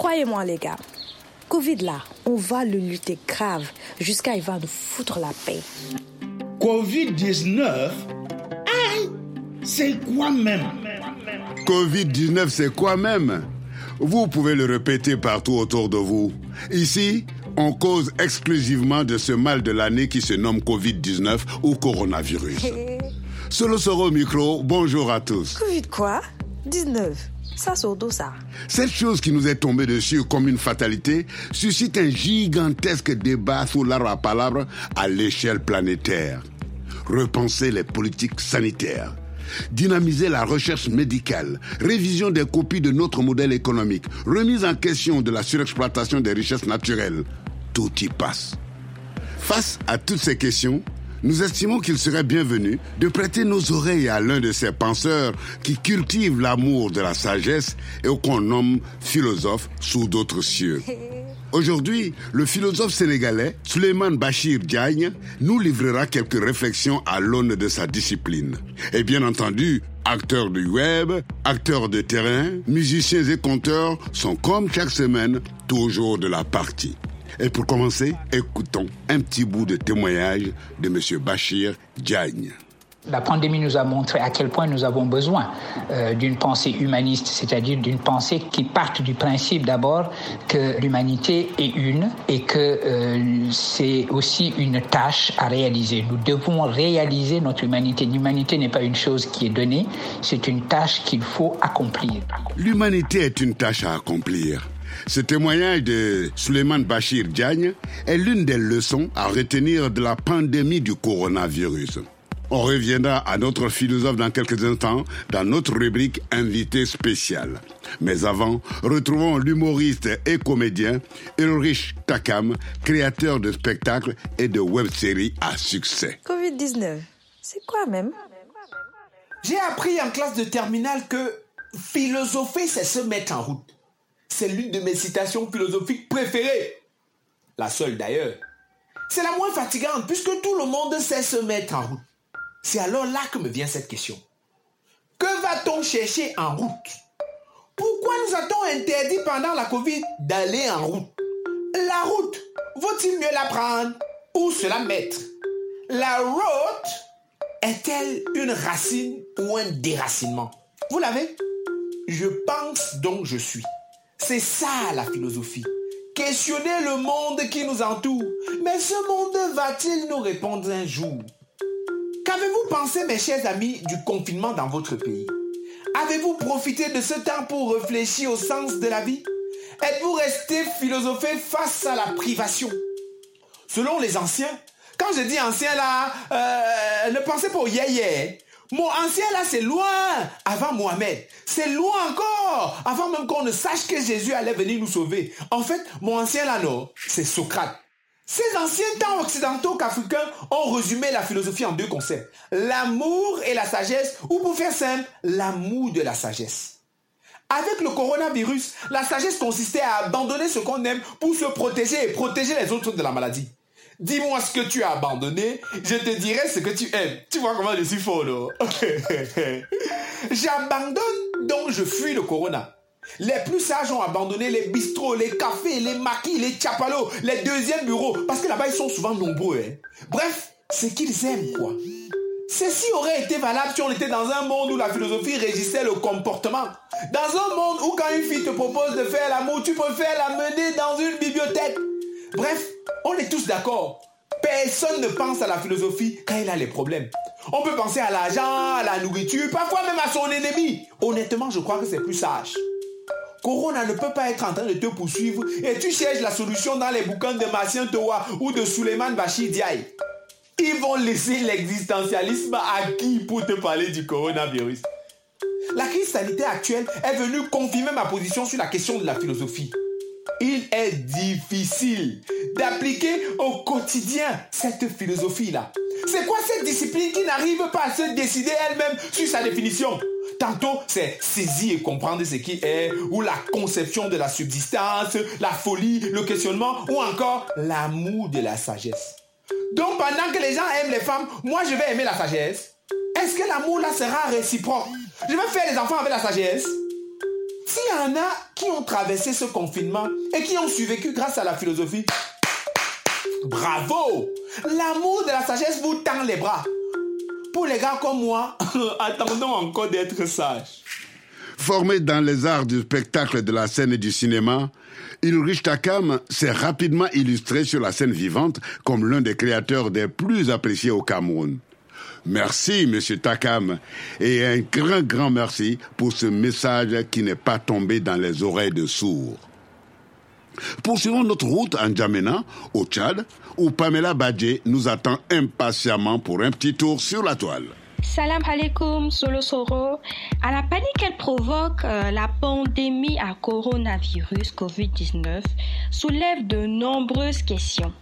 Croyez-moi les gars, Covid là, on va le lutter grave jusqu'à il va nous foutre la paix. Covid-19 C'est quoi même? Covid-19, c'est quoi même? Vous pouvez le répéter partout autour de vous. Ici, on cause exclusivement de ce mal de l'année qui se nomme Covid-19 ou coronavirus. Solo Soro au micro, bonjour à tous. Covid quoi? 19 Cette chose qui nous est tombée dessus comme une fatalité suscite un gigantesque débat sous l'arbre à palabre à l'échelle planétaire. Repenser les politiques sanitaires, dynamiser la recherche médicale, révision des copies de notre modèle économique, remise en question de la surexploitation des richesses naturelles. Tout y passe. Face à toutes ces questions, nous estimons qu'il serait bienvenu de prêter nos oreilles à l'un de ces penseurs qui cultivent l'amour de la sagesse et qu'on nomme philosophe sous d'autres cieux. Aujourd'hui, le philosophe sénégalais Suleiman Bachir Diagne nous livrera quelques réflexions à l'aune de sa discipline. Et bien entendu, acteurs du web, acteurs de terrain, musiciens et conteurs sont comme chaque semaine toujours de la partie. Et pour commencer, écoutons un petit bout de témoignage de M. Bachir Diagne. La pandémie nous a montré à quel point nous avons besoin euh, d'une pensée humaniste, c'est-à-dire d'une pensée qui parte du principe d'abord que l'humanité est une et que euh, c'est aussi une tâche à réaliser. Nous devons réaliser notre humanité. L'humanité n'est pas une chose qui est donnée, c'est une tâche qu'il faut accomplir. L'humanité est une tâche à accomplir. Ce témoignage de Suleiman Bachir Diagne est l'une des leçons à retenir de la pandémie du coronavirus. On reviendra à notre philosophe dans quelques instants dans notre rubrique invité spécial. Mais avant, retrouvons l'humoriste et comédien Ulrich Takam, créateur de spectacles et de web-séries à succès. Covid-19, c'est quoi même? J'ai appris en classe de terminale que philosopher, c'est se mettre en route. C'est l'une de mes citations philosophiques préférées. La seule d'ailleurs. C'est la moins fatigante puisque tout le monde sait se mettre en route. C'est alors là que me vient cette question. Que va-t-on chercher en route? Pourquoi nous a-t-on interdit pendant la Covid d'aller en route? La route, vaut-il mieux la prendre ou se la mettre? La route est-elle une racine ou un déracinement? Vous l'avez? Je pense donc je suis. C'est ça la philosophie. Questionner le monde qui nous entoure. Mais ce monde va-t-il nous répondre un jour? Qu'avez-vous pensé, mes chers amis, du confinement dans votre pays? Avez-vous profité de ce temps pour réfléchir au sens de la vie? Êtes-vous resté philosophé face à la privation? Selon les anciens, quand je dis anciens là, euh, ne pensez pas au yéyé. Mon ancien là, c'est loin avant Mohamed. C'est loin encore avant même qu'on ne sache que Jésus allait venir nous sauver. En fait, mon ancien là, non, c'est Socrate. Ces anciens temps occidentaux qu'africains ont résumé la philosophie en deux concepts. L'amour et la sagesse, ou pour faire simple, l'amour de la sagesse. Avec le coronavirus, la sagesse consistait à abandonner ce qu'on aime pour se protéger et protéger les autres de la maladie. Dis-moi ce que tu as abandonné, je te dirai ce que tu aimes. Tu vois comment je suis fort, non J'abandonne, donc je fuis le corona. Les plus sages ont abandonné les bistrots, les cafés, les maquis, les chapalos, les deuxièmes bureaux, parce que là-bas ils sont souvent nombreux. Hein. Bref, c'est qu'ils aiment, quoi. Ceci aurait été valable si on était dans un monde où la philosophie régissait le comportement. Dans un monde où quand une fille te propose de faire l'amour, tu préfères la mener dans une bibliothèque. Bref, on est tous d'accord. Personne ne pense à la philosophie quand il a les problèmes. On peut penser à l'argent, à la nourriture, parfois même à son ennemi. Honnêtement, je crois que c'est plus sage. Corona ne peut pas être en train de te poursuivre et tu cherches la solution dans les bouquins de Martien Towa ou de Suleiman Bachir Diaye. Ils vont laisser l'existentialisme à qui pour te parler du coronavirus? La crise sanitaire actuelle est venue confirmer ma position sur la question de la philosophie il est difficile d'appliquer au quotidien cette philosophie-là. C'est quoi cette discipline qui n'arrive pas à se décider elle-même sur sa définition? Tantôt, c'est saisir et comprendre ce qui est, ou la conception de la subsistance, la folie, le questionnement, ou encore l'amour de la sagesse. Donc, pendant que les gens aiment les femmes, moi je vais aimer la sagesse. Est-ce que l'amour là sera réciproque? Je vais faire les enfants avec la sagesse. S'il y en a qui ont traversé ce confinement et qui ont survécu grâce à la philosophie. Bravo L'amour de la sagesse vous tend les bras. Pour les gars comme moi, attendons encore d'être sages. Formé dans les arts du spectacle, de la scène et du cinéma, Ulrich Takam s'est rapidement illustré sur la scène vivante comme l'un des créateurs des plus appréciés au Cameroun. Merci, Monsieur Takam, et un grand, grand merci pour ce message qui n'est pas tombé dans les oreilles de sourds. Poursuivons notre route en Djamena, au Tchad, où Pamela Badje nous attend impatiemment pour un petit tour sur la toile. Salam alaikum, Solo Soro. À la panique qu'elle provoque, euh, la pandémie à coronavirus COVID-19 soulève de nombreuses questions,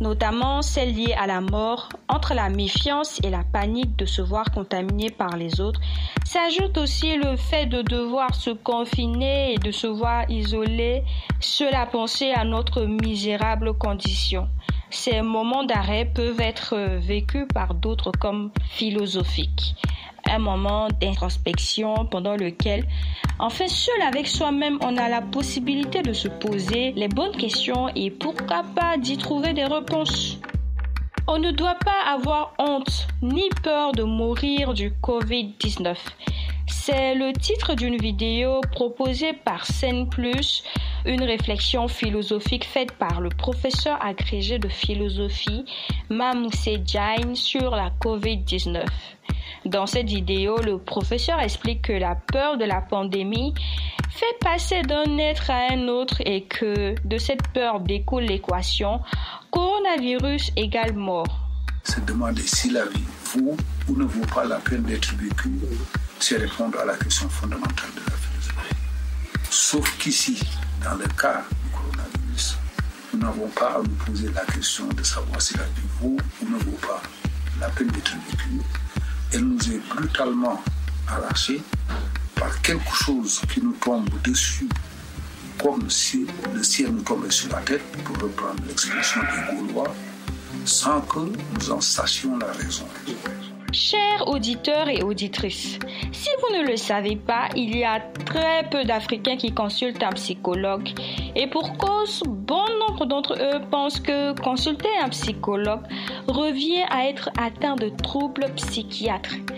notamment celles liées à la mort, entre la méfiance et la panique de se voir contaminé par les autres. S'ajoute aussi le fait de devoir se confiner et de se voir isolé, cela penser à notre misérable condition. Ces moments d'arrêt peuvent être vécus par d'autres comme philosophiques. Un moment d'introspection pendant lequel, enfin seul avec soi-même, on a la possibilité de se poser les bonnes questions et pourquoi pas d'y trouver des réponses. On ne doit pas avoir honte ni peur de mourir du Covid-19. C'est le titre d'une vidéo proposée par Scène une réflexion philosophique faite par le professeur agrégé de philosophie Mamoussé Jain sur la COVID-19. Dans cette vidéo, le professeur explique que la peur de la pandémie fait passer d'un être à un autre et que de cette peur découle l'équation coronavirus égale mort. Se demander si la vie vaut ou ne vaut pas la peine d'être vécue c'est répondre à la question fondamentale de la philosophie. Sauf qu'ici, dans le cas du coronavirus, nous n'avons pas à nous poser la question de savoir si la vie vaut ou ne vaut pas la peine d'être vécue. Elle nous est brutalement arrachée par quelque chose qui nous tombe dessus, comme si le ciel nous tombait sur la tête, pour reprendre l'expression des Gaulois, sans que nous en sachions la raison. Chers auditeurs et auditrices, si vous ne le savez pas, il y a très peu d'Africains qui consultent un psychologue. Et pour cause, bon nombre d'entre eux pensent que consulter un psychologue revient à être atteint de troubles psychiatriques,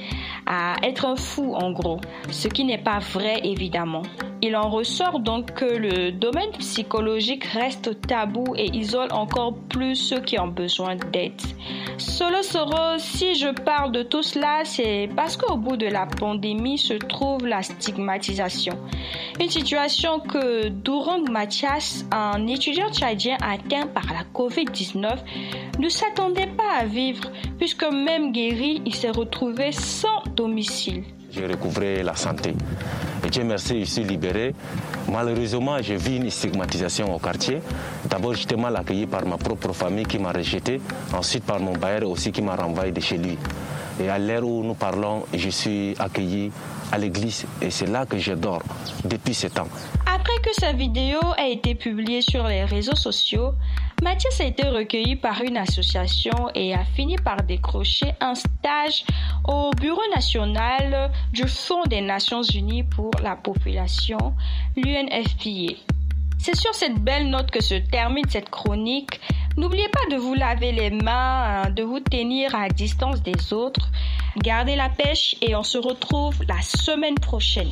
à être un fou en gros, ce qui n'est pas vrai évidemment. Il en ressort donc que le domaine psychologique reste tabou et isole encore plus ceux qui ont besoin d'aide. Solo Soro, si je parle de tout cela, c'est parce qu'au bout de la pandémie se trouve la stigmatisation. Une situation que Durang Mathias, un étudiant tchadien atteint par la COVID-19, ne s'attendait pas à vivre puisque même guéri, il s'est retrouvé sans J'ai recouvré la santé. Et Dieu merci, je suis libéré. Malheureusement, j'ai vu une stigmatisation au quartier. D'abord, j'étais mal accueilli par ma propre famille qui m'a rejeté. Ensuite, par mon bailleur aussi qui m'a renvoyé de chez lui. Et à l'heure où nous parlons, je suis accueilli à l'église et c'est là que je dors depuis ce temps. Que sa vidéo a été publiée sur les réseaux sociaux, Mathias a été recueilli par une association et a fini par décrocher un stage au Bureau national du Fonds des Nations Unies pour la population, l'UNFPA. C'est sur cette belle note que se termine cette chronique. N'oubliez pas de vous laver les mains, de vous tenir à distance des autres. Gardez la pêche et on se retrouve la semaine prochaine.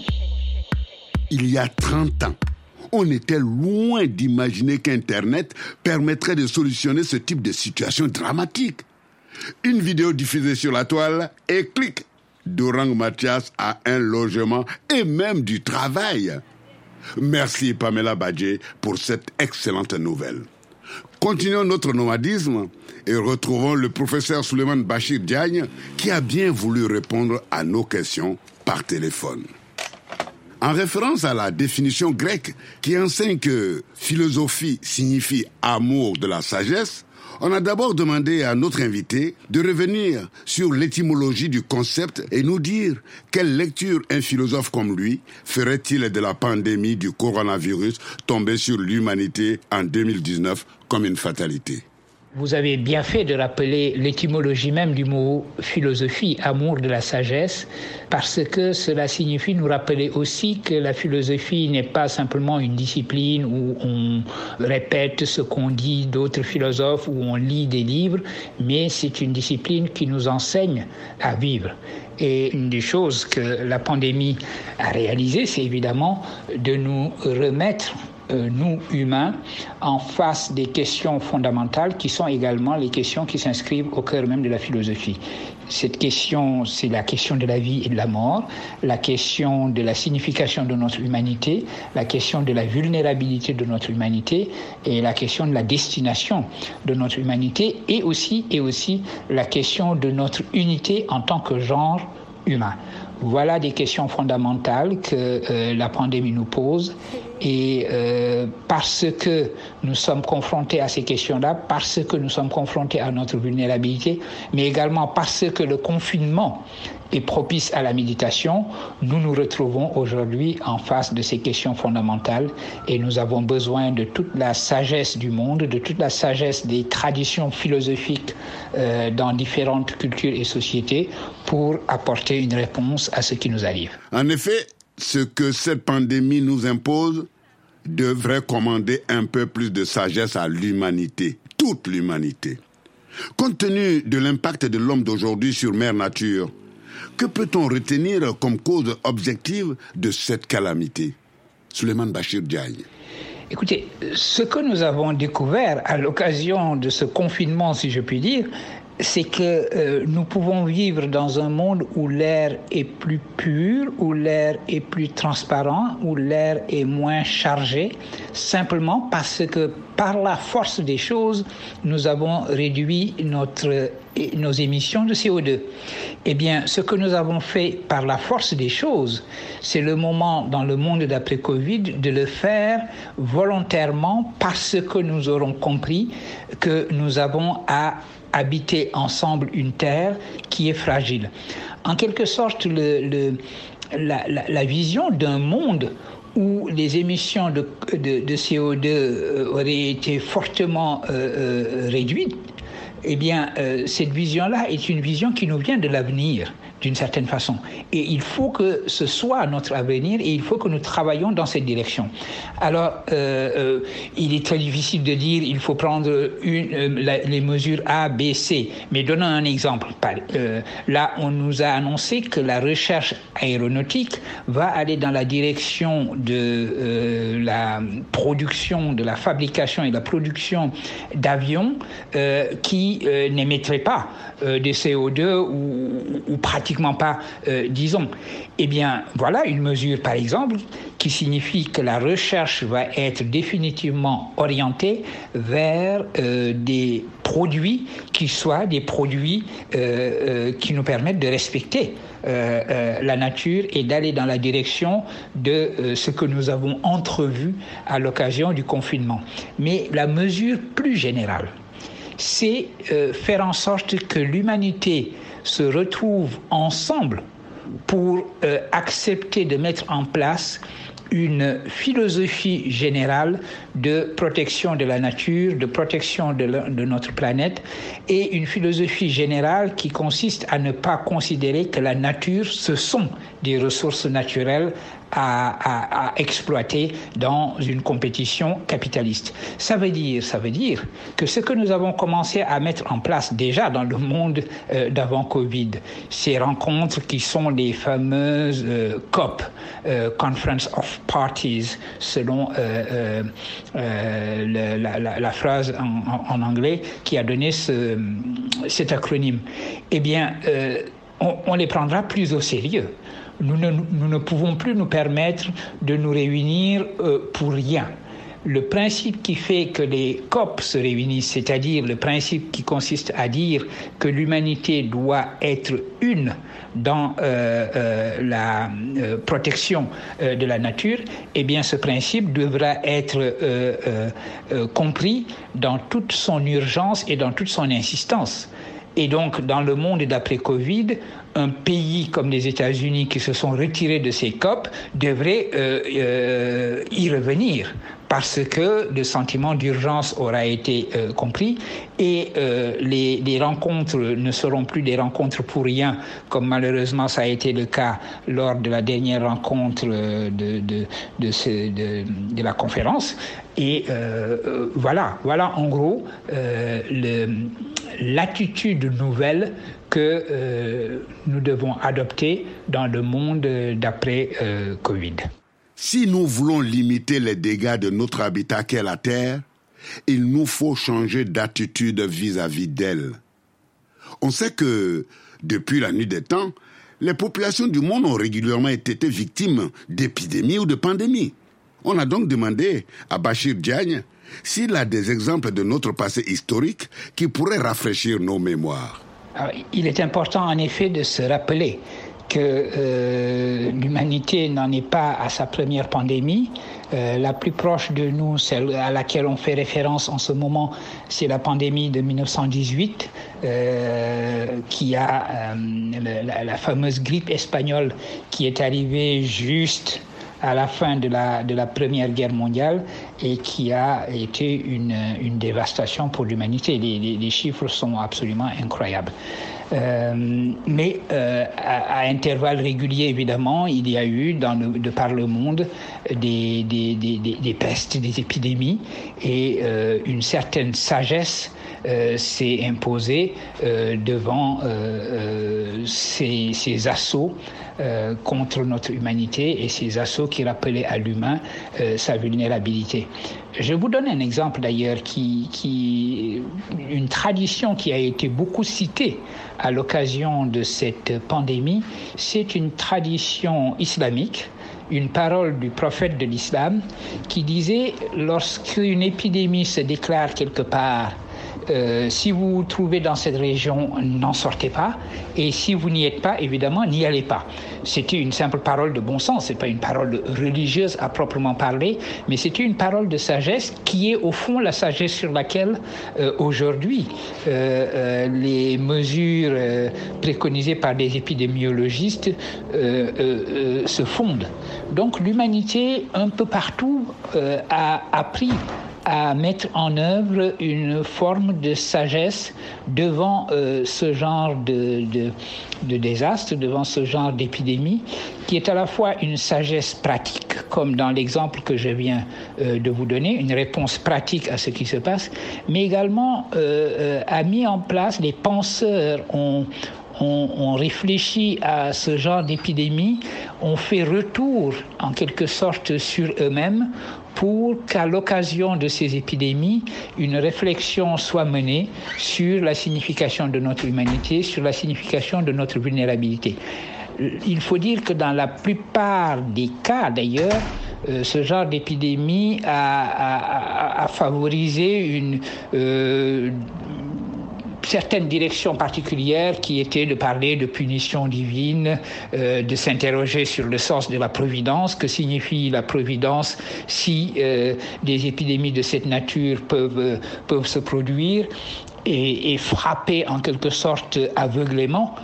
Il y a 30 ans, on était loin d'imaginer qu'Internet permettrait de solutionner ce type de situation dramatique. Une vidéo diffusée sur la toile et clic, Dorang Mathias a un logement et même du travail. Merci Pamela Badje pour cette excellente nouvelle. Continuons notre nomadisme et retrouvons le professeur Suleiman Bachir Diagne qui a bien voulu répondre à nos questions par téléphone. En référence à la définition grecque qui enseigne que philosophie signifie amour de la sagesse, on a d'abord demandé à notre invité de revenir sur l'étymologie du concept et nous dire quelle lecture un philosophe comme lui ferait-il de la pandémie du coronavirus tombée sur l'humanité en 2019 comme une fatalité. Vous avez bien fait de rappeler l'étymologie même du mot philosophie, amour de la sagesse, parce que cela signifie nous rappeler aussi que la philosophie n'est pas simplement une discipline où on répète ce qu'ont dit d'autres philosophes, où on lit des livres, mais c'est une discipline qui nous enseigne à vivre. Et une des choses que la pandémie a réalisé, c'est évidemment de nous remettre euh, nous, humains, en face des questions fondamentales qui sont également les questions qui s'inscrivent au cœur même de la philosophie. Cette question, c'est la question de la vie et de la mort, la question de la signification de notre humanité, la question de la vulnérabilité de notre humanité et la question de la destination de notre humanité et aussi, et aussi la question de notre unité en tant que genre humain. Voilà des questions fondamentales que euh, la pandémie nous pose et euh, parce que nous sommes confrontés à ces questions-là, parce que nous sommes confrontés à notre vulnérabilité, mais également parce que le confinement est propice à la méditation, nous nous retrouvons aujourd'hui en face de ces questions fondamentales et nous avons besoin de toute la sagesse du monde, de toute la sagesse des traditions philosophiques euh, dans différentes cultures et sociétés pour apporter une réponse à ce qui nous arrive. En effet, ce que cette pandémie nous impose devrait commander un peu plus de sagesse à l'humanité, toute l'humanité. Compte tenu de l'impact de l'homme d'aujourd'hui sur Mère Nature, que peut-on retenir comme cause objective de cette calamité? Suleiman Bachir Diagne. Écoutez, ce que nous avons découvert à l'occasion de ce confinement, si je puis dire, c'est que euh, nous pouvons vivre dans un monde où l'air est plus pur, où l'air est plus transparent, où l'air est moins chargé, simplement parce que par la force des choses, nous avons réduit notre, nos émissions de CO2. Eh bien, ce que nous avons fait par la force des choses, c'est le moment dans le monde d'après-Covid de le faire volontairement parce que nous aurons compris que nous avons à habiter ensemble une terre qui est fragile. En quelque sorte, la, vision d'un monde où les émissions de, de, CO2 euh, auraient été fortement euh, euh, réduites, eh bien, cette vision-là est une vision qui nous vient de l'avenir d'une certaine façon. Et il faut que ce soit notre avenir et il faut que nous travaillions dans cette direction. Alors, euh, euh, il est très difficile de dire il faut prendre une, euh, les mesures A, B, C. Mais donnons un exemple. là, on nous a annoncé que la recherche aéronautique va aller dans la direction de la production, de la fabrication et de la production d'avions qui n'émettraient pas des CO2 ou, ou pratiquement pas, euh, disons. Eh bien, voilà une mesure, par exemple, qui signifie que la recherche va être définitivement orientée vers euh, des produits qui soient des produits euh, qui nous permettent de respecter la nature et d'aller dans la direction de ce que nous avons entrevu à l'occasion du confinement. Mais la mesure plus générale, c'est faire en sorte que l'humanité se retrouvent ensemble pour euh, accepter de mettre en place une philosophie générale de protection de la nature, de protection de, de, notre planète, et une philosophie générale qui consiste à ne pas considérer que la nature, ce sont des ressources naturelles à, exploiter dans une compétition capitaliste. Ça veut dire, ça veut dire que ce que nous avons commencé à mettre en place déjà dans le monde euh, d'avant Covid, ces rencontres qui sont les fameuses euh, COP, euh, Conference of Parties, selon la, phrase en, anglais qui a donné ce, cet acronyme, eh bien, on, on les prendra plus au sérieux nous ne, pouvons plus nous permettre de nous réunir euh, pour rien. Le principe qui fait que les COP se réunissent, c'est-à-dire le principe qui consiste à dire que l'humanité doit être une dans euh, euh, la protection de la nature, eh bien ce principe devra être compris dans toute son urgence et dans toute son insistance. Et donc, dans le monde d'après Covid, un pays comme les États-Unis qui se sont retirés de ces COP devrait y revenir parce que le sentiment d'urgence aura été euh, compris et euh, les, rencontres ne seront plus des rencontres pour rien, comme malheureusement ça a été le cas lors de la dernière rencontre euh, de la conférence. Et euh, voilà, voilà en gros l'attitude nouvelle que nous devons adopter dans le monde d'après Covid. Si nous voulons limiter les dégâts de notre habitat qu'est la Terre, il nous faut changer d'attitude vis-à-vis d'elle. On sait que, depuis la nuit des temps, les populations du monde ont régulièrement été victimes d'épidémies ou de pandémies. On a donc demandé à Bachir Diagne s'il a des exemples de notre passé historique qui pourraient rafraîchir nos mémoires. il est important en effet de se rappeler que euh, l'humanité n'en est pas à sa première pandémie. Euh, la plus proche de nous, celle à laquelle on fait référence en ce moment, c'est la pandémie de 1918, euh, qui a la, la, fameuse grippe espagnole qui est arrivée juste à la fin de la, de la Première Guerre mondiale et qui a été une, une dévastation pour l'humanité. Les, les, les, chiffres sont absolument incroyables. Euh, mais euh, à, à, intervalles réguliers, évidemment, il y a eu dans le, de par le monde des, des, des, des pestes, des épidémies et euh, une certaine sagesse s'est imposée euh, devant euh, ces, ces, assauts contre notre humanité et ces assauts qui rappelaient à l'humain sa vulnérabilité. Je vous donne un exemple d'ailleurs qui, qui, une tradition qui a été beaucoup citée à l'occasion de cette pandémie, c'est une tradition islamique une parole du prophète de l'islam qui disait lorsqu'une épidémie se déclare quelque part euh, si vous vous trouvez dans cette région, n'en sortez pas. Et si vous n'y êtes pas, évidemment, n'y allez pas. C'était une simple parole de bon sens, c'est pas une parole religieuse à proprement parler, mais c'était une parole de sagesse qui est au fond la sagesse sur laquelle euh, aujourd'hui euh, euh les mesures euh, préconisées par des épidémiologistes se fondent. Donc l'humanité, un peu partout, a appris à mettre en œuvre une forme de sagesse devant euh, ce genre de, de, de, désastre, devant ce genre d'épidémie, qui est à la fois une sagesse pratique, comme dans l'exemple que je viens euh, de vous donner, une réponse pratique à ce qui se passe, mais également euh, a mis en place, les penseurs ont, on, on, réfléchit à ce genre d'épidémie, on fait retour en quelque sorte sur eux-mêmes pour qu'à l'occasion de ces épidémies, une réflexion soit menée sur la signification de notre humanité, sur la signification de notre vulnérabilité. Il faut dire que dans la plupart des cas, d'ailleurs, euh, ce genre d'épidémie a, favorisé une, euh, certaines directions particulières qui étaient de parler de punition divine, euh, de s'interroger sur le sens de la providence, que signifie la providence si euh, des épidémies de cette nature peuvent, euh, peuvent se produire. Et, frapper en quelque sorte aveuglément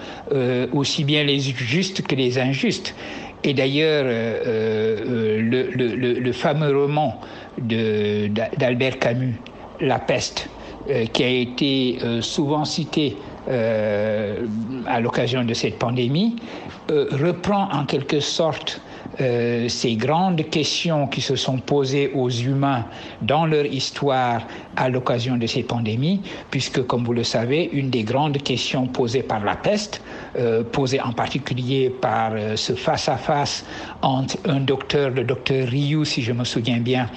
aussi bien les justes que les injustes. Et d'ailleurs, le, fameux roman d'Albert Camus, La peste, qui a été euh, souvent cité euh, à l'occasion de cette pandémie, reprend en quelque sorte euh, ces grandes questions qui se sont posées aux humains dans leur histoire à l'occasion de ces pandémies, puisque, comme vous le savez, une des grandes questions posées par la peste, euh, posée en particulier par euh, ce face-à-face -face entre un docteur, le docteur Ryu, si je me souviens bien,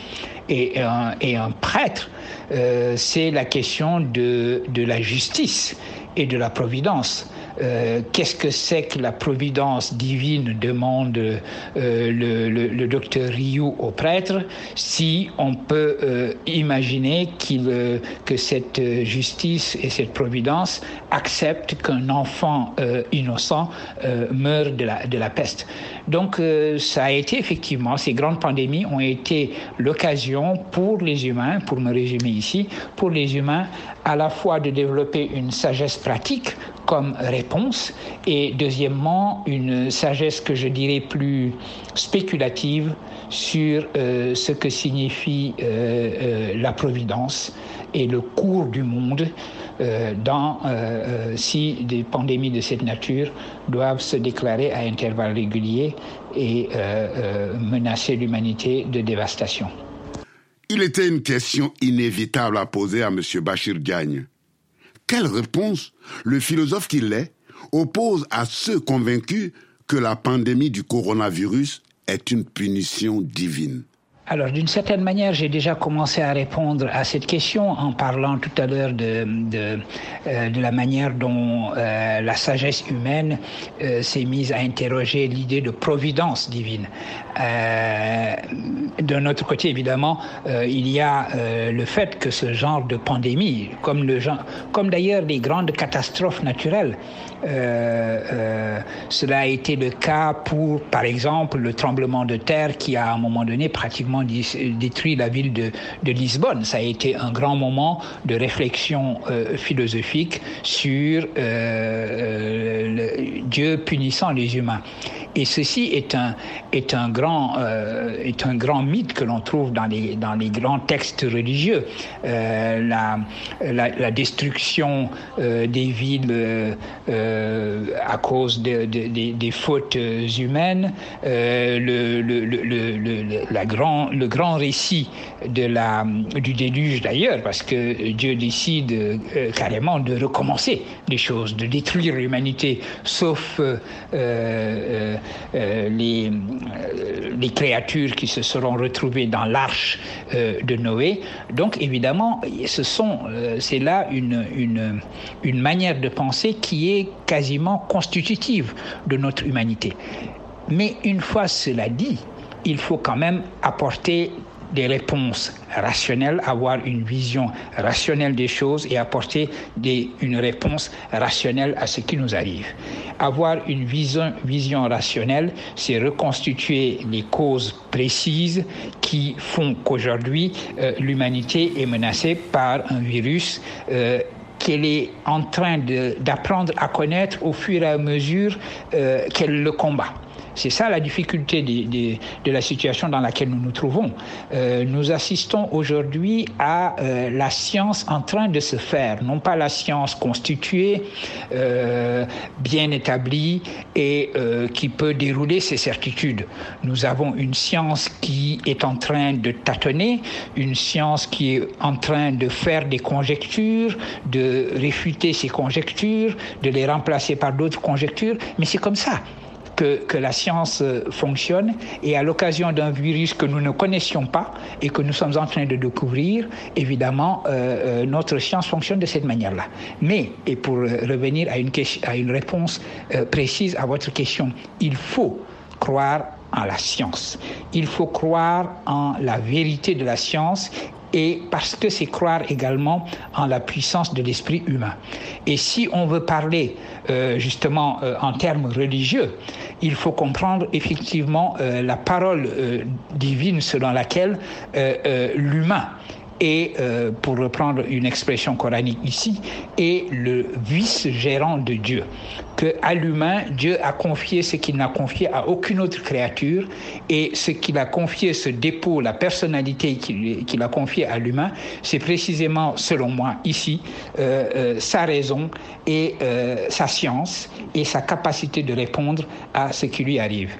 et un, et un prêtre, euh, c'est la question de, de la justice et de la providence. Euh, qu'est-ce que c'est que la providence divine demande euh, le, le, le, docteur Ryu au prêtre si on peut euh, imaginer qu'il euh, que cette justice et cette providence acceptent qu'un enfant innocent meure de la, de la peste. Donc euh, ça a été effectivement, ces grandes pandémies ont été l'occasion pour les humains, pour me résumer ici, pour les humains à la fois de développer une sagesse pratique comme et deuxièmement une sagesse que je dirais plus spéculative sur euh, ce que signifie euh, euh, la providence et le cours du monde dans, si des pandémies de cette nature doivent se déclarer à intervalles réguliers et menacer l'humanité de dévastation. Il était une question inévitable à poser à M. Bachir Gagne. Quelle réponse le philosophe qu'il est oppose à ceux convaincus que la pandémie du coronavirus est une punition divine alors, d'une certaine manière, j'ai déjà commencé à répondre à cette question en parlant tout à l'heure de, de, euh, de, la manière dont euh, la sagesse humaine euh, s'est mise à interroger l'idée de providence divine. D'un autre côté, évidemment, il y a le fait que ce genre de pandémie, comme, le, comme d'ailleurs les grandes catastrophes naturelles, cela a été le cas pour, par exemple, le tremblement de terre qui a à un moment donné pratiquement détruit la ville de, Lisbonne. Ça a été un grand moment de réflexion euh, philosophique sur le, Dieu punissant les humains. Et ceci est un, est un, grand, est un grand mythe que l'on trouve dans les, dans les grands textes religieux. La, la, la, destruction des villes euh, à cause de, des fautes humaines, euh, le, le, le, la grand, le grand récit de la, du déluge d'ailleurs, parce que Dieu décide euh, carrément de recommencer les choses, de détruire l'humanité, sauf les, les créatures qui se seront retrouvées dans l'arche de Noé. Donc évidemment, ce sont, c'est là une, une, une manière de penser qui est quasiment constitutive de notre humanité. Mais une fois cela dit, il faut quand même apporter des réponses rationnelles, avoir une vision rationnelle des choses et apporter des, une réponse rationnelle à ce qui nous arrive. Avoir une vision, vision rationnelle, c'est reconstituer les causes précises qui font qu'aujourd'hui euh, l'humanité est menacée par un virus euh, qu'elle est en train d'apprendre à connaître au fur et à mesure euh, qu'elle le combat. C'est ça la difficulté de, la situation dans laquelle nous nous trouvons. Euh, nous assistons aujourd'hui à euh, la science en train de se faire, non pas la science constituée, euh, bien établie et euh, qui peut dérouler ses certitudes. Nous avons une science qui est en train de tâtonner, une science qui est en train de faire des conjectures, de réfuter ces conjectures, de les remplacer par d'autres conjectures, mais c'est comme ça que, que la science euh, fonctionne et à l'occasion d'un virus que nous ne connaissions pas et que nous sommes en train de découvrir, évidemment, euh, euh notre science fonctionne de cette manière-là. Mais, et pour euh, revenir à une, à une réponse euh, précise à votre question, il faut croire en la science. Il faut croire en la vérité de la science et parce que c'est croire également en la puissance de l'esprit humain. Et si on veut parler euh, justement euh, en termes religieux, il faut comprendre effectivement euh, la parole euh, divine selon laquelle euh, euh, l'humain et, euh, pour reprendre une expression coranique ici, est le vice-gérant de Dieu. Que à l'humain, Dieu a confié ce qu'il n'a confié à aucune autre créature, et ce qu'il a confié, ce dépôt, la personnalité qu'il qu a confié à l'humain, c'est précisément, selon moi, ici, euh, euh, sa raison et euh, sa science et sa capacité de répondre à ce qui lui arrive.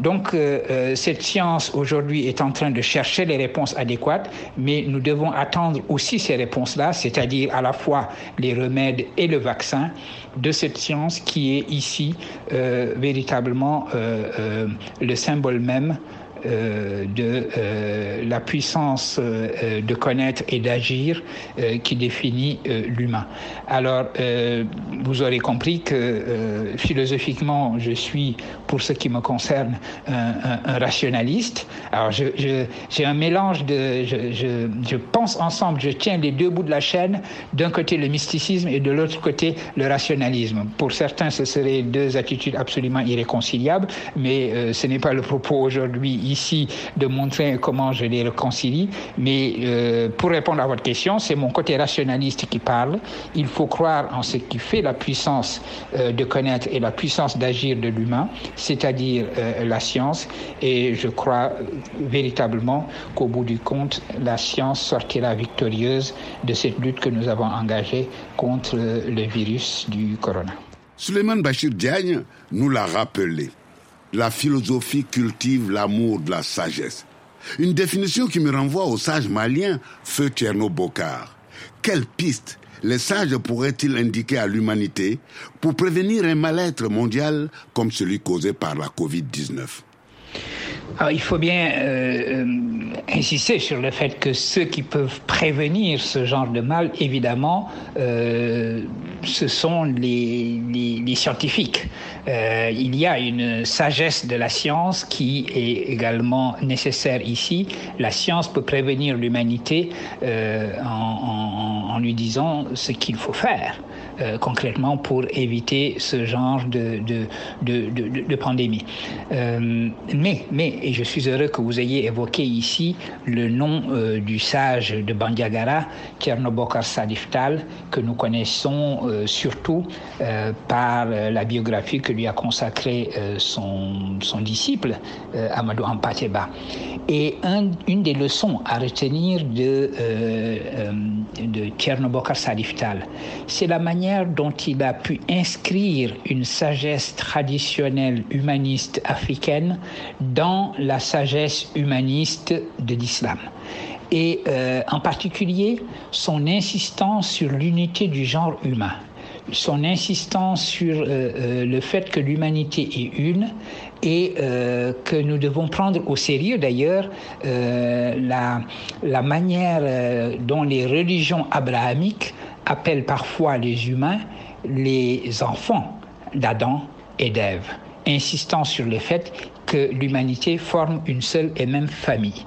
Donc, euh, euh, cette science aujourd'hui est en train de chercher les réponses adéquates, mais nous devons attendre aussi ces réponses-là, c'est-à-dire à la fois les remèdes et le vaccin de cette science qui est ici euh, véritablement le symbole même de la puissance de connaître et d'agir qui définit l'humain. Alors, vous aurez compris que philosophiquement, je suis, pour ce qui me concerne, un, rationaliste. Alors, j'ai un mélange de... Je, je, pense ensemble, je tiens les deux bouts de la chaîne, d'un côté le mysticisme et de l'autre côté le rationalisme. Pour certains, ce seraient deux attitudes absolument irréconciliables, mais euh, ce n'est pas le propos aujourd'hui ici de montrer comment je les réconcilie. Mais euh, pour répondre à votre question, c'est mon côté rationaliste qui parle. Il faut croire en ce qui fait la puissance euh, de connaître et la puissance d'agir de l'humain, c'est-à-dire la science. Et je crois véritablement qu'au bout du compte, la science sortira victorieuse de cette lutte que nous avons engagée contre le virus du corona. Suleiman Bachir Diagne nous l'a rappelé. La philosophie cultive l'amour de la sagesse. Une définition qui me renvoie au sage malien Feu Tcherno Bokar. Quelle piste les sages pourraient-ils indiquer à l'humanité pour prévenir un mal-être mondial comme celui causé par la Covid-19 alors, il faut bien euh, euh, insister sur le fait que ceux qui peuvent prévenir ce genre de mal, évidemment, euh, ce sont les, les, les scientifiques. Euh, il y a une sagesse de la science qui est également nécessaire ici. La science peut prévenir l'humanité euh, en, en, en, lui disant ce qu'il faut faire. Euh, concrètement pour éviter ce genre de, de, de, de, pandémie. Euh, mais, mais, et je suis heureux que vous ayez évoqué ici le nom euh, du sage de Bandiagara, Tchernobokar Sadiftal, que nous connaissons surtout par la biographie que lui a consacrée son, son disciple, Amadou Ampateba. Et un, une des leçons à retenir de, de Tchernobokar Sadiftal, c'est la manière dont il a pu inscrire une sagesse traditionnelle humaniste africaine dans la sagesse humaniste de l'islam. Et euh, en particulier son insistance sur l'unité du genre humain son insistance sur euh, euh, le fait que l'humanité est une et que nous devons prendre au sérieux d'ailleurs la, manière dont les religions abrahamiques appellent parfois les humains les enfants d'Adam et d'Ève, insistant sur le fait que l'humanité forme une seule et même famille.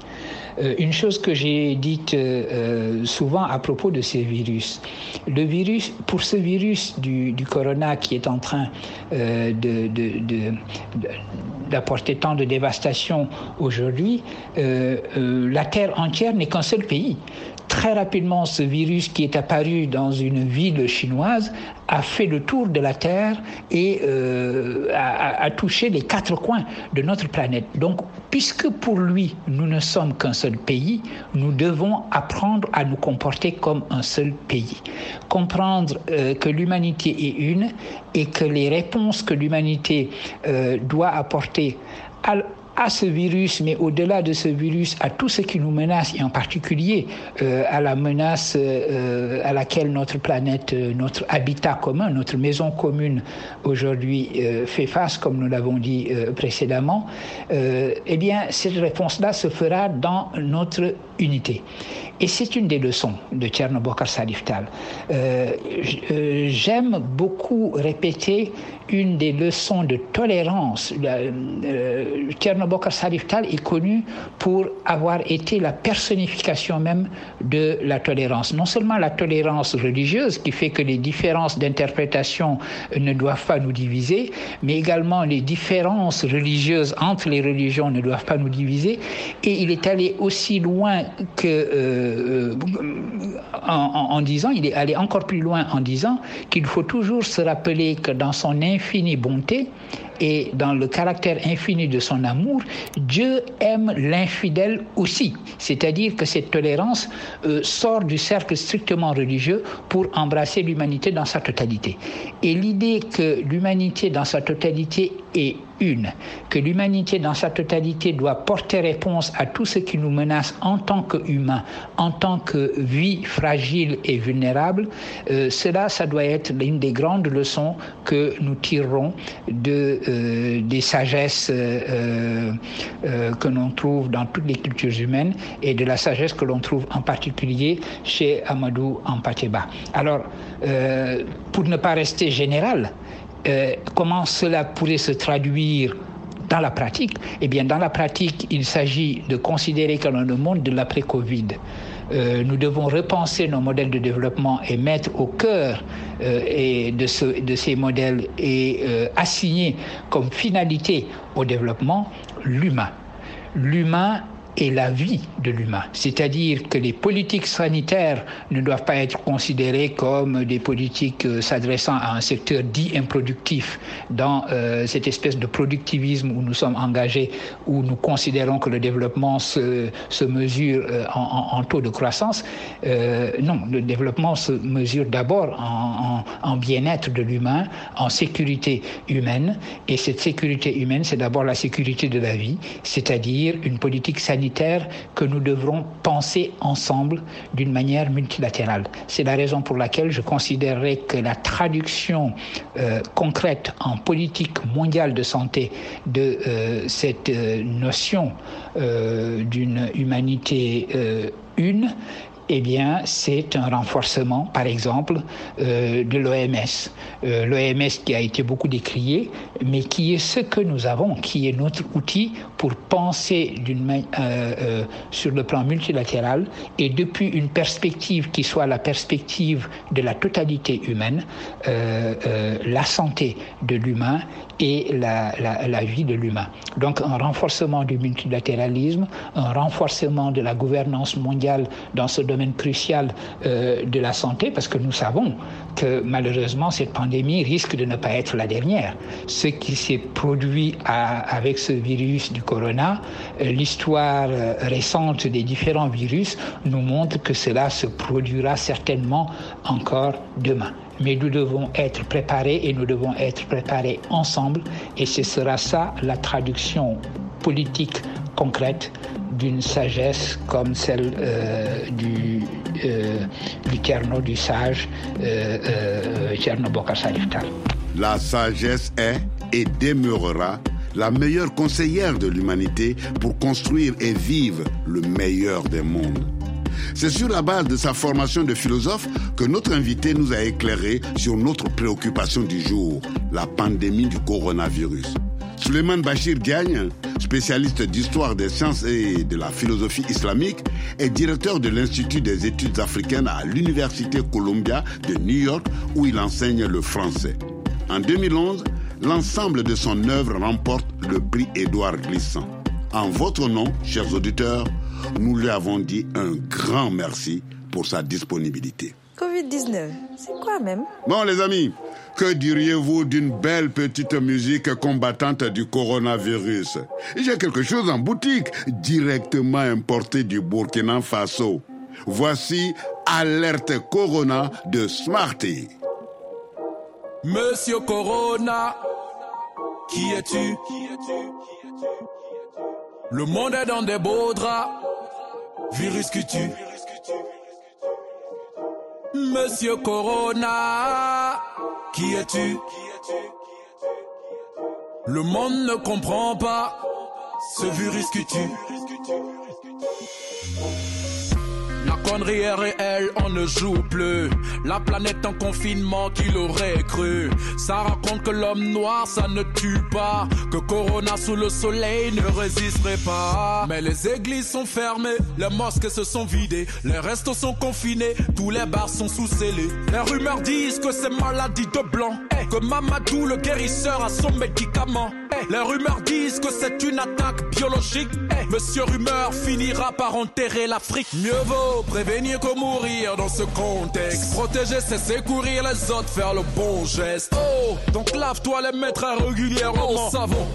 Euh, une chose que j'ai dite euh, souvent à propos de ces virus, le virus, pour ce virus du, du corona qui est en train euh, de, de, de, d'apporter tant de dévastation aujourd'hui, euh, euh, la Terre entière n'est qu'un seul pays. Très rapidement, ce virus qui est apparu dans une ville chinoise a fait le tour de la Terre et euh, a, touché les quatre coins de notre planète. Donc, puisque pour lui, nous ne sommes qu'un seul pays, nous devons apprendre à nous comporter comme un seul pays. Comprendre euh, que l'humanité est une et que les réponses que l'humanité euh, doit apporter à, à ce virus, mais au-delà de ce virus, à tout ce qui nous menace, et en particulier euh, à la menace euh, à laquelle notre planète, euh, notre habitat commun, notre maison commune aujourd'hui fait face, comme nous l'avons dit précédemment, eh bien, cette réponse-là se fera dans notre unité. Et c'est une des leçons de Tchernobokar Saliftal. J'aime beaucoup répéter une des leçons de tolérance. Tchernobokar Saliftal est connu pour avoir été la personnification même de la tolérance. Non seulement la tolérance religieuse, qui fait que les différences d'interprétation ne doivent pas nous diviser, mais également les différences religieuses entre les religions ne doivent pas nous diviser. Et il est allé aussi loin que euh, en, en disant, il est allé encore plus loin en disant qu'il faut toujours se rappeler que dans son infinie bonté, et dans le caractère infini de son amour, Dieu aime l'infidèle aussi. C'est-à-dire que cette tolérance euh, sort du cercle strictement religieux pour embrasser l'humanité dans sa totalité. Et l'idée que l'humanité dans sa totalité est une, que l'humanité dans sa totalité doit porter réponse à tout ce qui nous menace en tant qu'humains, en tant que vie fragile et vulnérable, euh, cela, ça doit être l'une des grandes leçons que nous tirerons de, euh, des sagesses euh, que l'on trouve dans toutes les cultures humaines et de la sagesse que l'on trouve en particulier chez Amadou Ampateba. Alors, pour ne pas rester général, euh, comment cela pourrait se traduire dans la pratique? Eh bien, dans la pratique, il s'agit de considérer que dans le monde de l'après-Covid, euh, nous devons repenser nos modèles de développement et mettre au cœur euh, de, ces modèles et assigner comme finalité au développement l'humain. L'humain et la vie de l'humain. C'est-à-dire que les politiques sanitaires ne doivent pas être considérées comme des politiques euh, s'adressant à un secteur dit improductif dans euh, cette espèce de productivisme où nous sommes engagés, où nous considérons que le développement se, se mesure euh, en, en, taux de croissance. non, le développement se mesure d'abord en, en, en bien-être de l'humain, en sécurité humaine. Et cette sécurité humaine, c'est d'abord la sécurité de la vie, c'est-à-dire une politique sanitaire que nous devrons penser ensemble d'une manière multilatérale. C'est la raison pour laquelle je considérerais que la traduction euh, concrète en politique mondiale de santé de euh, cette euh, notion d'une humanité une eh bien, c'est un renforcement, par exemple, de l'OMS. L'OMS qui a été beaucoup décrié, mais qui est ce que nous avons, qui est notre outil pour penser d'une euh, sur le plan multilatéral et depuis une perspective qui soit la perspective de la totalité humaine, la santé de l'humain et la, la, la vie de l'humain. Donc un renforcement du multilatéralisme, un renforcement de la gouvernance mondiale dans ce domaine crucial euh, de la santé, parce que nous savons que malheureusement cette pandémie risque de ne pas être la dernière. Ce qui s'est produit à, avec ce virus du corona, euh, l'histoire euh, récente des différents virus nous montre que cela se produira certainement encore demain. Mais nous devons être préparés et nous devons être préparés ensemble et ce sera ça la traduction politique concrète d'une sagesse comme celle euh, du, euh, du sage euh La sagesse est et demeurera la meilleure conseillère de l'humanité pour construire et vivre le meilleur des mondes. C'est sur la base de sa formation de philosophe que notre invité nous a éclairé sur notre préoccupation du jour, la pandémie du coronavirus. Suleiman Bachir Diagne, spécialiste d'histoire des sciences et de la philosophie islamique, est directeur de l'Institut des études africaines à l'Université Columbia de New York où il enseigne le français. En 2011, l'ensemble de son œuvre remporte le prix Édouard Glissant. En votre nom, chers auditeurs, nous lui avons dit un grand merci pour sa disponibilité. Covid-19, c'est quoi même? Bon les amis, que diriez-vous d'une belle petite musique combattante du coronavirus? J'ai quelque chose en boutique, directement importé du Burkina Faso. Voici Alerte Corona de Smarty. Monsieur Corona, qui es-tu? Le monde est dans des beaux draps virus que tu. Monsieur Corona, qui es-tu? Le monde ne comprend pas ce virus que tu. Connerie on ne joue plus. La planète en confinement, qui l'aurait cru? Ça raconte que l'homme noir, ça ne tue pas. Que Corona sous le soleil ne résisterait pas. Mais les églises sont fermées, les mosquées se sont vidées, les restos sont confinés, tous les bars sont sous scellés. Les rumeurs disent que c'est maladie de blanc. Eh, que Mamadou, le guérisseur, a son médicament. Eh, les rumeurs disent que c'est une attaque biologique. Eh, Monsieur Rumeur finira par enterrer l'Afrique. Mieux vaut prévenir que mourir dans ce contexte. Protéger, c'est secourir les autres, faire le bon geste. Oh, donc lave-toi les mettre régulièrement au savon.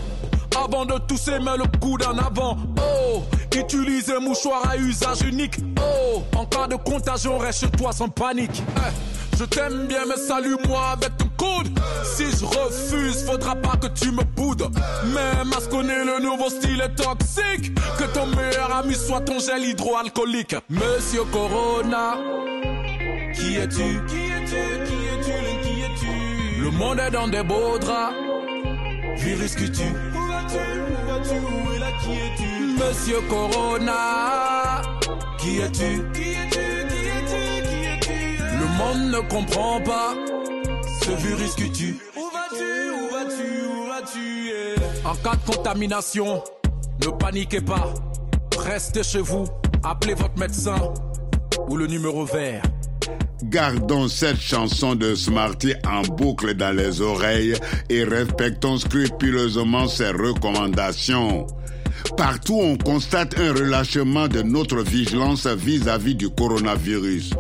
Avant de tousser, mets le coude en avant. Oh, utilise un mouchoir à usage unique. Oh, en cas de contagion, reste chez toi sans panique. Eh, je t'aime bien, mais salue-moi avec ton coude. Si je refuse, faudra pas que tu me boudes. Même à ce qu'on est le nouveau style est toxique. Que ton meilleur ami soit ton gel hydroalcoolique. Monsieur Corona, qui es-tu? Qui es-tu? Qui es-tu? Qui es-tu? Le monde est dans des beaux draps. Virus tu Où vas-tu? Où vas-tu? Où Qui es-tu? Monsieur Corona, qui es-tu? Qui es-tu? Qui Qui monde ne comprend pas ce virus que tu Où vas-tu Où vas-tu Où vas-tu? En cas de contamination, ne paniquez pas. Restez chez vous, appelez votre médecin ou le numéro vert. Gardons cette chanson de Smarty en boucle dans les oreilles et respectons scrupuleusement ses recommandations. Partout, on constate un relâchement de notre vigilance vis-à-vis du coronavirus.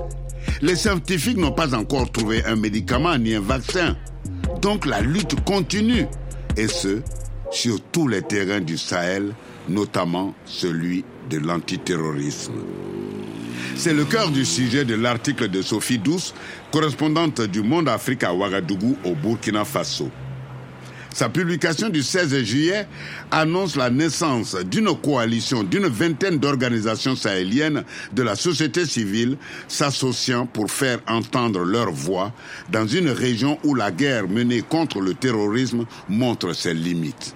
Les scientifiques n'ont pas encore trouvé un médicament ni un vaccin. Donc la lutte continue. Et ce, sur tous les terrains du Sahel, notamment celui de l'antiterrorisme. C'est le cœur du sujet de l'article de Sophie Douce, correspondante du Monde Afrique à Ouagadougou au Burkina Faso. Sa publication du 16 juillet annonce la naissance d'une coalition d'une vingtaine d'organisations sahéliennes de la société civile s'associant pour faire entendre leur voix dans une région où la guerre menée contre le terrorisme montre ses limites.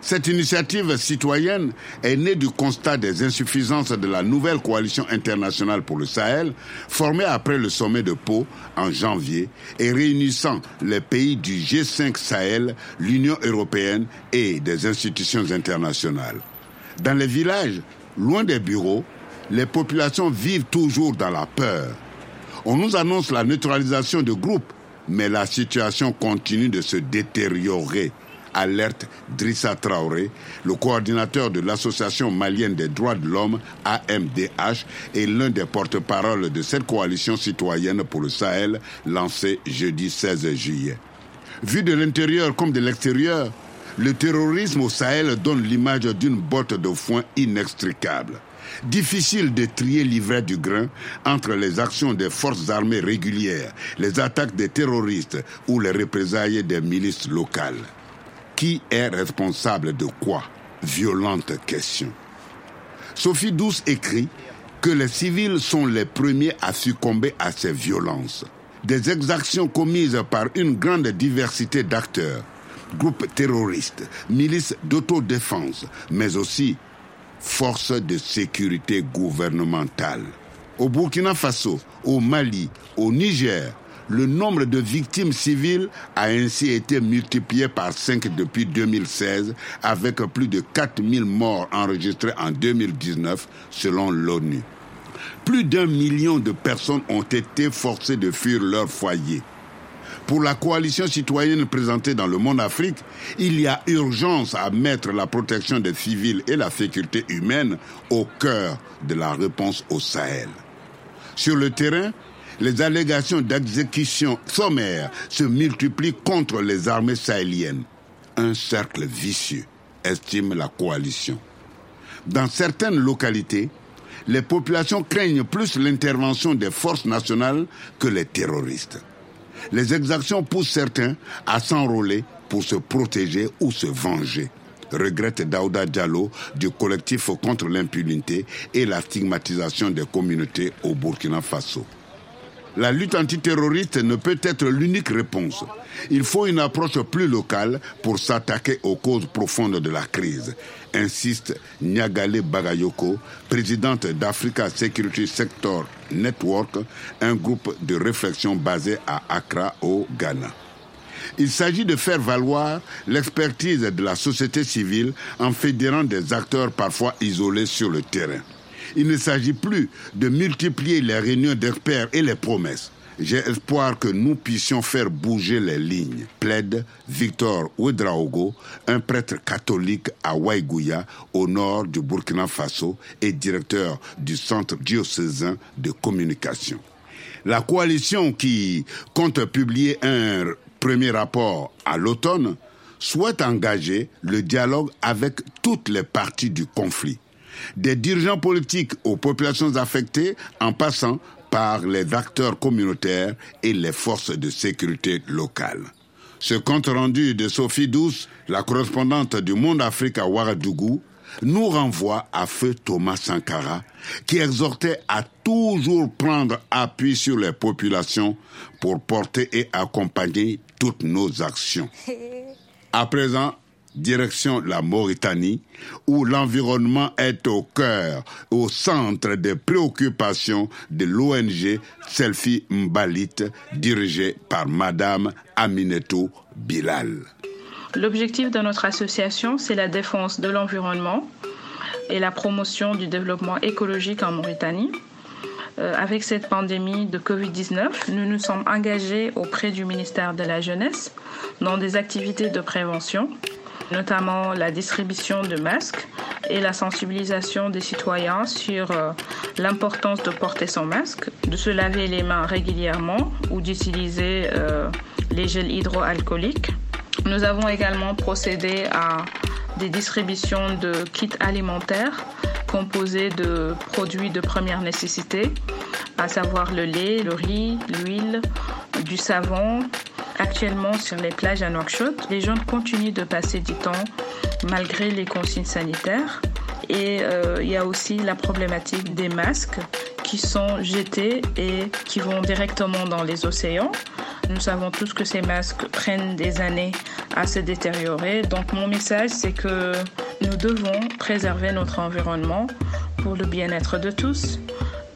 Cette initiative citoyenne est née du constat des insuffisances de la nouvelle coalition internationale pour le Sahel, formée après le sommet de Pau en janvier et réunissant les pays du G5 Sahel, l'Union européenne et des institutions internationales. Dans les villages, loin des bureaux, les populations vivent toujours dans la peur. On nous annonce la neutralisation de groupes, mais la situation continue de se détériorer alerte Drissa Traoré, le coordinateur de l'Association malienne des droits de l'homme, AMDH, et l'un des porte-parole de cette coalition citoyenne pour le Sahel, lancée jeudi 16 juillet. Vu de l'intérieur comme de l'extérieur, le terrorisme au Sahel donne l'image d'une botte de foin inextricable. Difficile de trier l'ivraie du grain entre les actions des forces armées régulières, les attaques des terroristes ou les représailles des milices locales. Qui est responsable de quoi? Violente question. Sophie Douce écrit que les civils sont les premiers à succomber à ces violences. Des exactions commises par une grande diversité d'acteurs, groupes terroristes, milices d'autodéfense, mais aussi forces de sécurité gouvernementale. Au Burkina Faso, au Mali, au Niger, le nombre de victimes civiles a ainsi été multiplié par 5 depuis 2016, avec plus de 4000 morts enregistrés en 2019 selon l'ONU. Plus d'un million de personnes ont été forcées de fuir leur foyer. Pour la coalition citoyenne présentée dans le monde Afrique, il y a urgence à mettre la protection des civils et la sécurité humaine au cœur de la réponse au Sahel. Sur le terrain, les allégations d'exécution sommaire se multiplient contre les armées sahéliennes. Un cercle vicieux, estime la coalition. Dans certaines localités, les populations craignent plus l'intervention des forces nationales que les terroristes. Les exactions poussent certains à s'enrôler pour se protéger ou se venger regrette Daouda Diallo du collectif contre l'impunité et la stigmatisation des communautés au Burkina Faso. La lutte antiterroriste ne peut être l'unique réponse. Il faut une approche plus locale pour s'attaquer aux causes profondes de la crise, insiste Nyagale Bagayoko, présidente d'Africa Security Sector Network, un groupe de réflexion basé à Accra au Ghana. Il s'agit de faire valoir l'expertise de la société civile en fédérant des acteurs parfois isolés sur le terrain. Il ne s'agit plus de multiplier les réunions d'experts et les promesses. J'ai espoir que nous puissions faire bouger les lignes, plaide Victor Ouedraogo, un prêtre catholique à Waïgouya, au nord du Burkina Faso et directeur du Centre diocésain de communication. La coalition qui compte publier un premier rapport à l'automne souhaite engager le dialogue avec toutes les parties du conflit des dirigeants politiques aux populations affectées en passant par les acteurs communautaires et les forces de sécurité locales. Ce compte rendu de Sophie Douce, la correspondante du Monde Afrique à Ouagadougou, nous renvoie à feu Thomas Sankara, qui exhortait à toujours prendre appui sur les populations pour porter et accompagner toutes nos actions. À présent, direction la Mauritanie, où l'environnement est au cœur, au centre des préoccupations de l'ONG Selfie Mbalit, dirigée par Madame Aminetou Bilal. L'objectif de notre association, c'est la défense de l'environnement et la promotion du développement écologique en Mauritanie. Euh, avec cette pandémie de Covid-19, nous nous sommes engagés auprès du ministère de la Jeunesse dans des activités de prévention, notamment la distribution de masques et la sensibilisation des citoyens sur euh, l'importance de porter son masque, de se laver les mains régulièrement ou d'utiliser euh, les gels hydroalcooliques. Nous avons également procédé à des distributions de kits alimentaires composés de produits de première nécessité, à savoir le lait, le riz, l'huile, du savon. Actuellement, sur les plages à Nouakchott, les gens continuent de passer du temps malgré les consignes sanitaires. Et euh, il y a aussi la problématique des masques qui sont jetés et qui vont directement dans les océans. Nous savons tous que ces masques prennent des années à se détériorer. Donc mon message, c'est que nous devons préserver notre environnement pour le bien-être de tous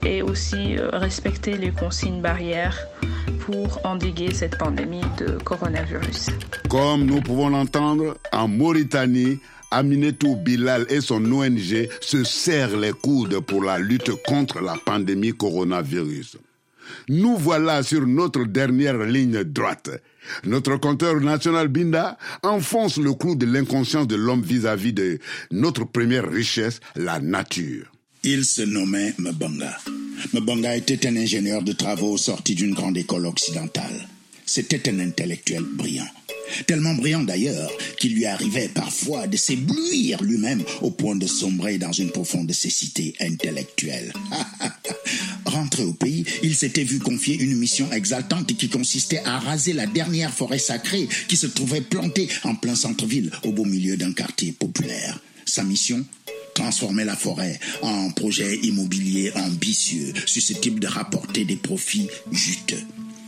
et aussi euh, respecter les consignes barrières pour endiguer cette pandémie de coronavirus. Comme nous pouvons l'entendre, en Mauritanie, Aminetou Bilal et son ONG se serrent les coudes pour la lutte contre la pandémie coronavirus. Nous voilà sur notre dernière ligne droite. Notre compteur national Binda enfonce le clou de l'inconscience de l'homme vis-à-vis de notre première richesse, la nature. Il se nommait Mbanga. Mbanga était un ingénieur de travaux sorti d'une grande école occidentale. C'était un intellectuel brillant. Tellement brillant d'ailleurs qu'il lui arrivait parfois de s'éblouir lui-même au point de sombrer dans une profonde cécité intellectuelle. Rentré au pays, il s'était vu confier une mission exaltante qui consistait à raser la dernière forêt sacrée qui se trouvait plantée en plein centre-ville au beau milieu d'un quartier populaire. Sa mission transformer la forêt en projet immobilier ambitieux, susceptible de rapporter des profits juteux.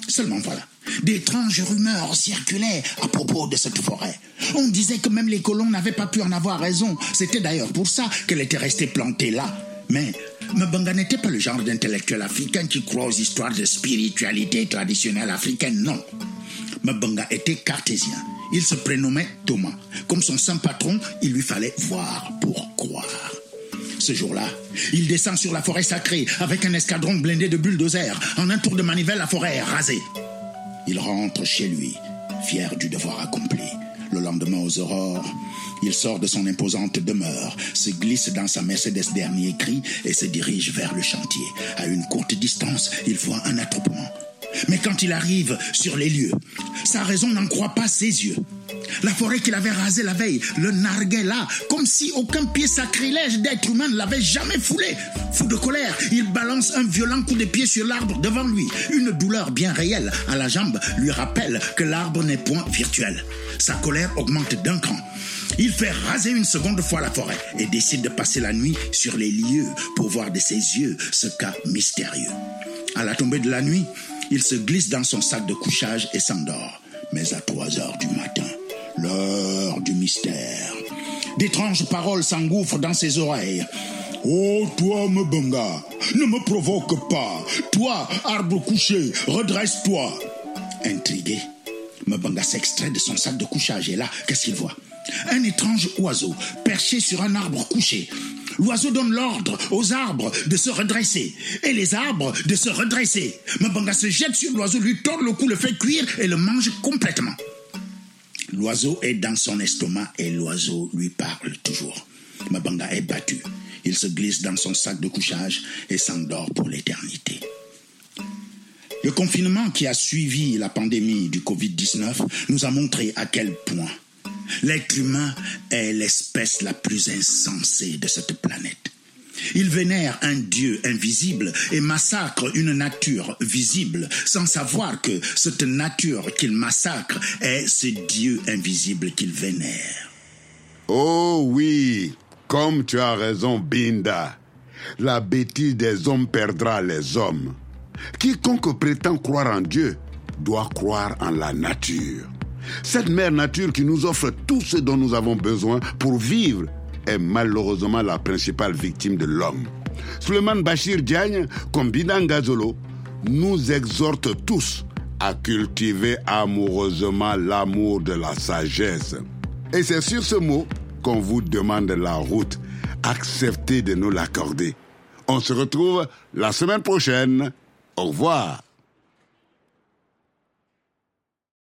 Seulement voilà, d'étranges rumeurs circulaient à propos de cette forêt. On disait que même les colons n'avaient pas pu en avoir raison. C'était d'ailleurs pour ça qu'elle était restée plantée là. Mais Mbanga n'était pas le genre d'intellectuel africain qui croit aux histoires de spiritualité traditionnelle africaine, non. Mbanga était cartésien. Il se prénommait Thomas. Comme son saint patron, il lui fallait voir pour. Ce jour-là, il descend sur la forêt sacrée avec un escadron blindé de bulldozers. En un tour de manivelle, la forêt est rasée. Il rentre chez lui, fier du devoir accompli. Le lendemain aux aurores, il sort de son imposante demeure, se glisse dans sa Mercedes dernier cri et se dirige vers le chantier. À une courte distance, il voit un attroupement. Mais quand il arrive sur les lieux, sa raison n'en croit pas ses yeux. La forêt qu'il avait rasée la veille, le narguait là, comme si aucun pied sacrilège d'être humain ne l'avait jamais foulé. Fou de colère, il balance un violent coup de pied sur l'arbre devant lui. Une douleur bien réelle à la jambe lui rappelle que l'arbre n'est point virtuel. Sa colère augmente d'un cran. Il fait raser une seconde fois la forêt et décide de passer la nuit sur les lieux pour voir de ses yeux ce cas mystérieux. À la tombée de la nuit, il se glisse dans son sac de couchage et s'endort. Mais à 3 heures du matin, l'heure du mystère, d'étranges paroles s'engouffrent dans ses oreilles. Oh, toi, Mbanga, ne me provoque pas. Toi, arbre couché, redresse-toi. Intrigué, Mbanga s'extrait de son sac de couchage et là, qu'est-ce qu'il voit? Un étrange oiseau perché sur un arbre couché. L'oiseau donne l'ordre aux arbres de se redresser et les arbres de se redresser. Mbanga se jette sur l'oiseau, lui tord le cou, le fait cuire et le mange complètement. L'oiseau est dans son estomac et l'oiseau lui parle toujours. Mbanga est battu. Il se glisse dans son sac de couchage et s'endort pour l'éternité. Le confinement qui a suivi la pandémie du Covid-19 nous a montré à quel point l'être humain est l'espèce la plus insensée de cette planète. Ils vénèrent un Dieu invisible et massacrent une nature visible sans savoir que cette nature qu'ils massacrent est ce Dieu invisible qu'ils vénèrent. Oh oui, comme tu as raison, Binda. La bêtise des hommes perdra les hommes. Quiconque prétend croire en Dieu doit croire en la nature. Cette mère nature qui nous offre tout ce dont nous avons besoin pour vivre est malheureusement la principale victime de l'homme. Suleiman Bachir Diagne, comme Bidan Gazolo, nous exhorte tous à cultiver amoureusement l'amour de la sagesse. Et c'est sur ce mot qu'on vous demande la route. Acceptez de nous l'accorder. On se retrouve la semaine prochaine. Au revoir.